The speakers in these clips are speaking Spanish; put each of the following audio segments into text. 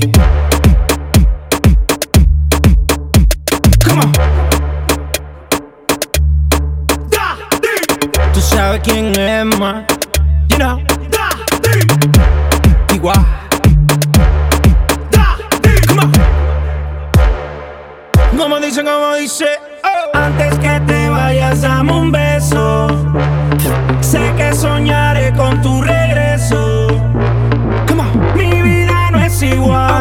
Come on. Da, Tú sabes quién es más. You know. Da, Igual. Da, Come on. Como dicen, como dice. Oh. Antes que te vayas a mundo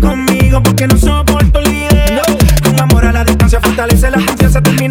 conmigo porque no soporto el líder. No. Con amor a la distancia fortalece las ansias, se termina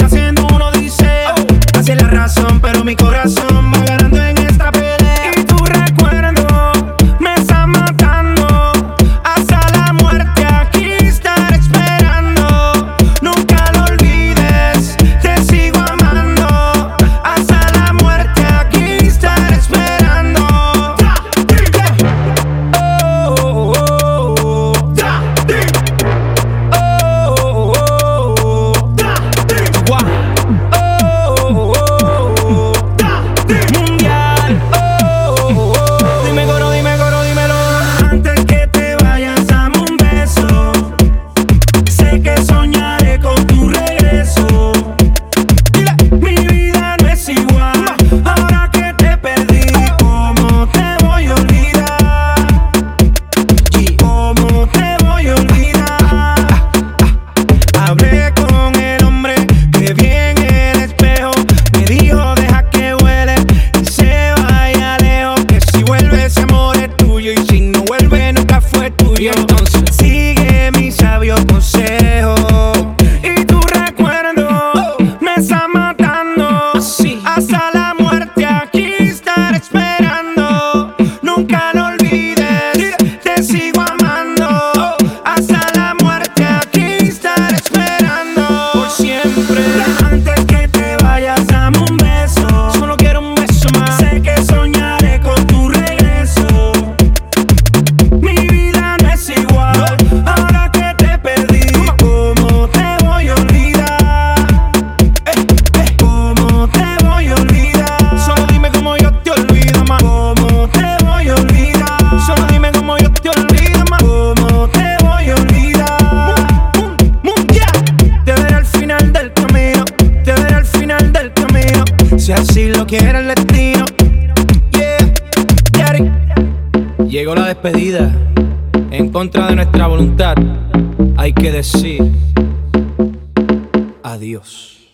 Si lo quiere el destino. Llegó la despedida. En contra de nuestra voluntad, hay que decir adiós.